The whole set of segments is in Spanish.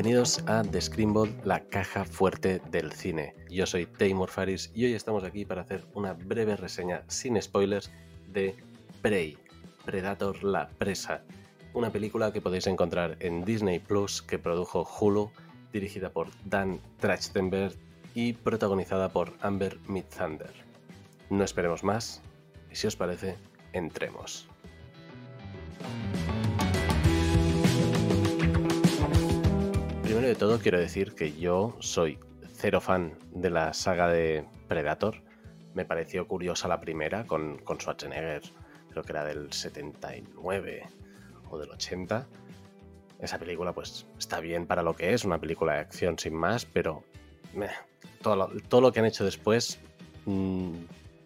Bienvenidos a The Screenball, la caja fuerte del cine. Yo soy Taymor Faris y hoy estamos aquí para hacer una breve reseña sin spoilers de Prey, Predator la presa, una película que podéis encontrar en Disney Plus que produjo Hulu, dirigida por Dan Trachtenberg y protagonizada por Amber Midthunder. No esperemos más y si os parece, entremos. De todo quiero decir que yo soy cero fan de la saga de Predator. Me pareció curiosa la primera con, Schwarzenegger, creo que era del 79 o del 80. Esa película pues está bien para lo que es, una película de acción sin más, pero todo, lo, todo, lo, que han hecho después mmm,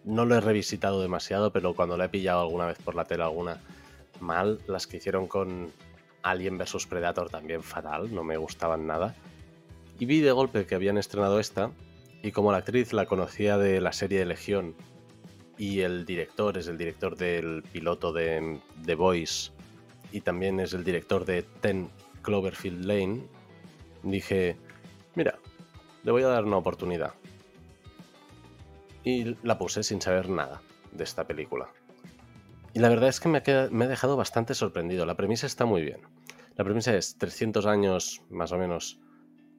no lo he revisitado demasiado, pero cuando lo he pillado alguna vez por la tele alguna mal, las que hicieron con Alien vs Predator también fatal, no me gustaban nada. Y vi de golpe que habían estrenado esta, y como la actriz la conocía de la serie de Legión, y el director es el director del piloto de The Voice, y también es el director de Ten Cloverfield Lane, dije, mira, le voy a dar una oportunidad. Y la puse sin saber nada de esta película. Y la verdad es que me, ha dejado bastante sorprendido. La premisa está muy bien. La premisa es 300 años más o menos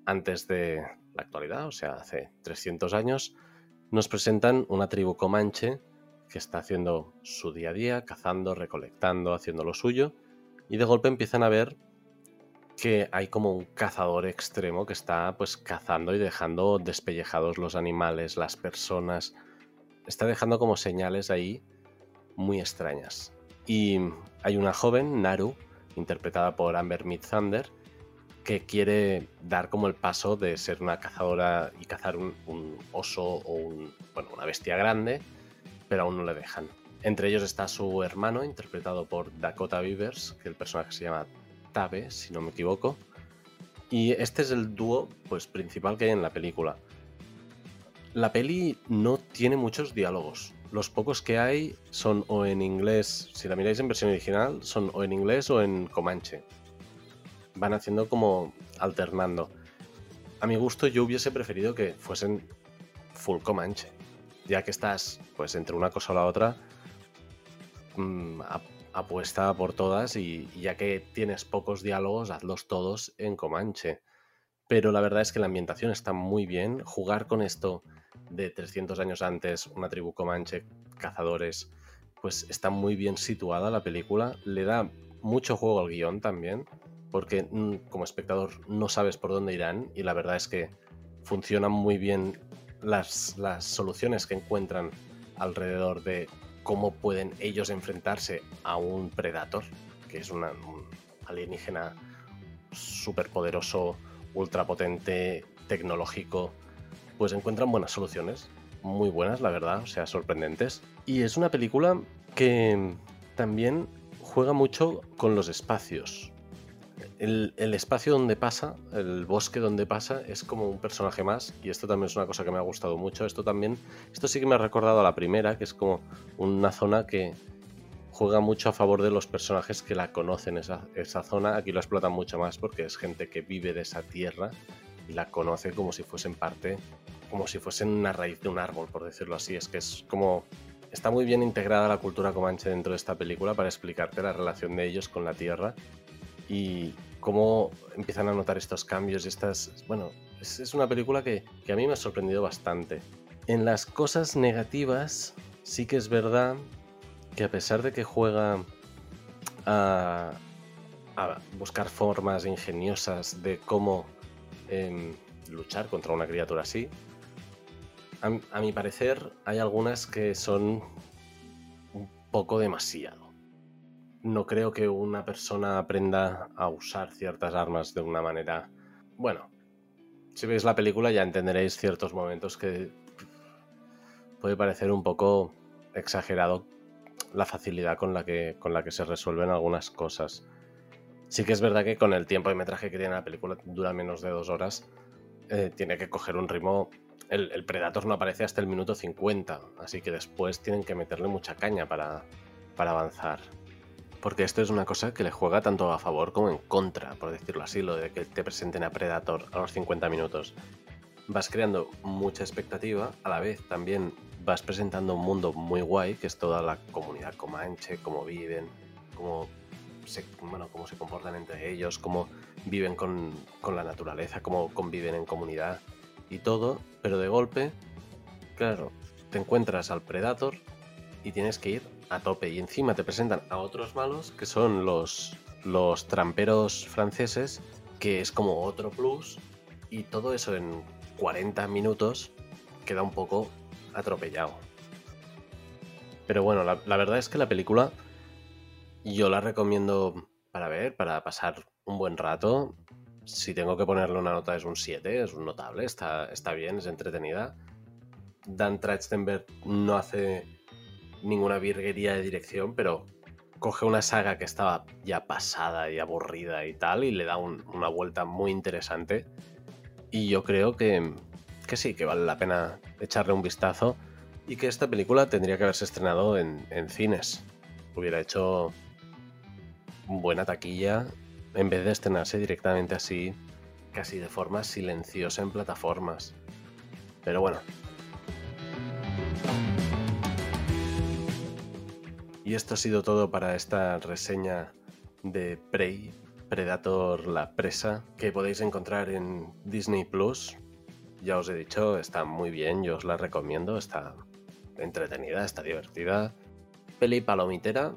antes de la actualidad, o sea, hace 300 años, nos presentan una tribu comanche que está haciendo su día a día, cazando, recolectando, haciendo lo suyo, y de golpe empiezan a ver que hay como un cazador extremo que está pues cazando y dejando despellejados los animales, las personas. Está dejando como señales ahí muy extrañas. Y hay una joven, Naru, interpretada por Amber Midthunder, que quiere dar como el paso de ser una cazadora y cazar un, oso o una bestia grande, pero aún no le dejan. Entre ellos está su hermano, interpretado por Dakota Beavers, que el personaje se llama Tabe, si no me equivoco. Y este es el dúo pues, principal que hay en la película. La peli no tiene muchos diálogos. Los pocos que hay son o en inglés, si la miráis en versión original, son o en inglés o en comanche. Van haciendo como alternando. A mi gusto yo hubiese preferido que fuesen full comanche. Ya que estás pues entre una cosa o la otra, mmm, apuesta por todas y, ya que tienes pocos diálogos, hazlos todos en Comanche. Pero la verdad es que la ambientación está muy bien. Jugar con esto de 300 años antes, una tribu Comanche, cazadores, pues está muy bien situada la película. Le da mucho juego al guion también, porque mm, como espectador no sabes por dónde irán y la verdad es que funcionan muy bien las, las soluciones que encuentran alrededor de cómo pueden ellos enfrentarse a un Predator, que es un alienígena súper poderoso, ultra potente, tecnológico, pues encuentran buenas soluciones, muy buenas, la verdad, o sea, sorprendentes. Y es una película que también juega mucho con los espacios. El, el, espacio donde pasa, el bosque donde pasa, es como un personaje más. Y esto también es una cosa que me ha gustado mucho. Esto también, esto sí que me ha recordado a la primera, que es como una zona que juega mucho a favor de los personajes que la conocen, esa, esa zona. Aquí lo explotan mucho más porque es gente que vive de esa tierra la conoce como si fuesen parte, como si fuesen una raíz de un árbol, por decirlo así. Es que es como está muy bien integrada la cultura comanche dentro de esta película para explicarte la relación de ellos con la tierra y cómo empiezan a notar estos cambios. Estas, bueno, es, es una película que, que, a mí me ha sorprendido bastante. En las cosas negativas, sí que es verdad que a pesar de que juega a, a buscar formas ingeniosas de cómo luchar contra una criatura así, a, a mi parecer hay algunas que son un poco demasiado no creo que una persona aprenda a usar ciertas armas de una manera... Bueno, si veis la película ya entenderéis ciertos momentos que puede parecer un poco exagerado la facilidad con la que, con la que se resuelven algunas cosas. Sí que es verdad que con el tiempo de metraje que tiene la película, dura menos de dos horas, eh, tiene que coger un ritmo... El, el, Predator no aparece hasta el minuto 50, así que después tienen que meterle mucha caña para, para avanzar Porque esto es una cosa que le juega tanto a favor como en contra, por decirlo así, lo de que te presenten a Predator a los 50 minutos. Vas creando mucha expectativa, a la vez también vas presentando un mundo muy guay, que es toda la comunidad comanche, cómo viven, cómo bueno, cómo se comportan entre ellos, cómo viven con, con la naturaleza, cómo conviven en comunidad y todo, pero de golpe, claro, te encuentras al Predator y tienes que ir a tope. Y encima te presentan a otros malos que son los, los tramperos franceses, que es como otro plus. Y todo eso en 40 minutos queda un poco atropellado. Pero bueno, la, verdad es que la película yo la recomiendo para ver, para pasar un buen rato. Si tengo que ponerle una nota es un 7, es un notable, está, está bien, es entretenida. Dan Trachtenberg no hace ninguna virguería de dirección, pero coge una saga que estaba ya pasada y aburrida y tal, y le da una vuelta muy interesante. Y yo creo que, que, sí, que vale la pena echarle un vistazo y que esta película tendría que haberse estrenado en, en cines. Hubiera hecho buena taquilla en vez de estrenarse directamente así, casi de forma silenciosa en plataformas. Pero bueno, Y esto ha sido todo para esta reseña de Prey, Predator la presa, que podéis encontrar en Disney Plus. Ya os he dicho, está muy bien, yo os la recomiendo, está entretenida, está divertida. Peli palomitera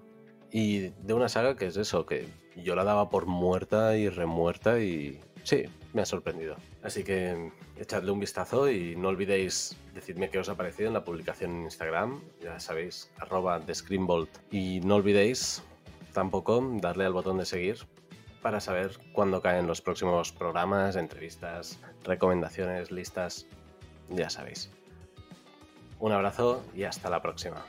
y de una saga que es eso, que yo la daba por muerta y remuerta y sí, me ha sorprendido. Así que echadle un vistazo y no olvidéis decidme qué os ha parecido en la publicación en Instagram, ya sabéis, arroba de Y no olvidéis tampoco darle al botón de seguir para saber cuándo caen los próximos programas, entrevistas, recomendaciones, listas, ya sabéis. Un abrazo y hasta la próxima.